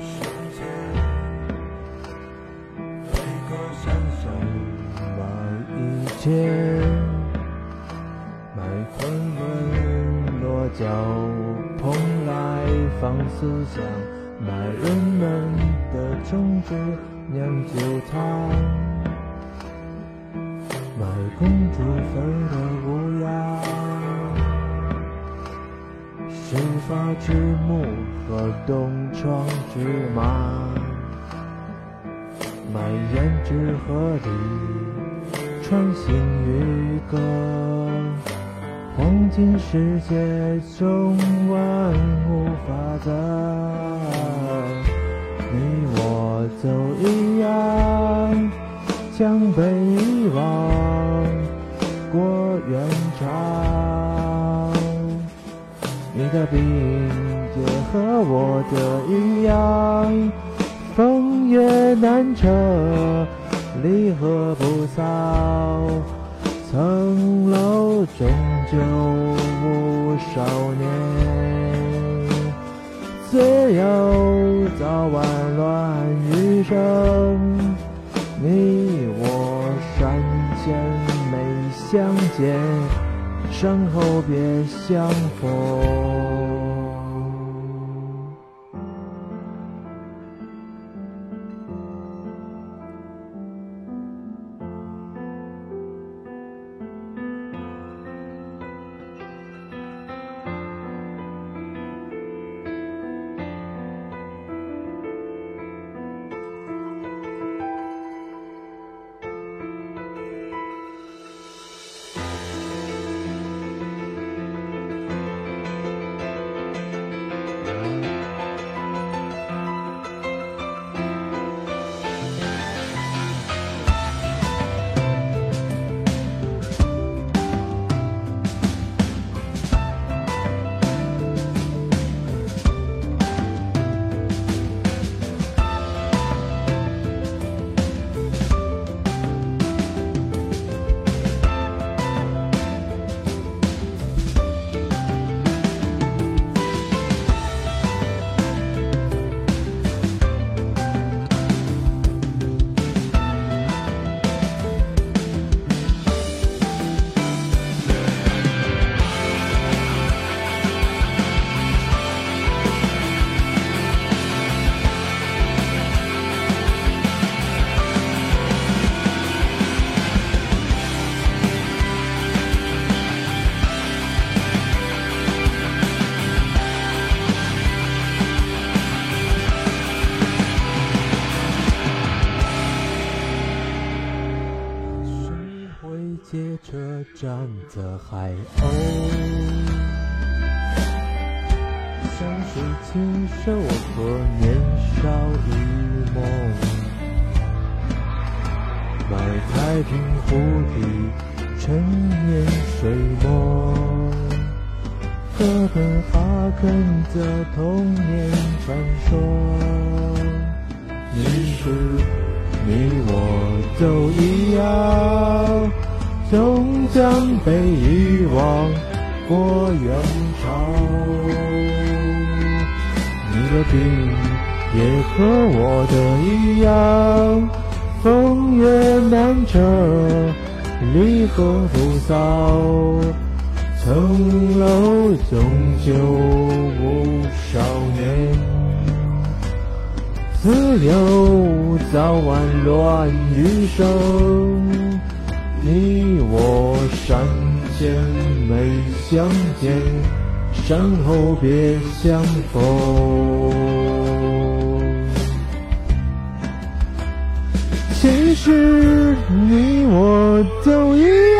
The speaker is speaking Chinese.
世，每个一，昆仑落脚蓬莱放思想，买人们的种子酿酒汤，买公主飞的乌鸦。新发之木和东窗之马，买胭脂河里穿行渔歌，黄金世界中万物法则，你我都一样，将被遗忘。的病也和我的一样，风月难测，离合不扫。层楼终究无少年，自由早晚乱余生。你我山前没相见，身后别相逢。列车站的海鸥？山水禽兽和年少一梦，买太平湖底陈年水墨，哥本哈根的童年传说。你是你我都一样，终将被遗忘过元朝。你的病也和我的一样，风月难测，离合不扫。层楼终究无少年。自由早晚乱余生，你我山前没相见，山后别相逢。其实你我都一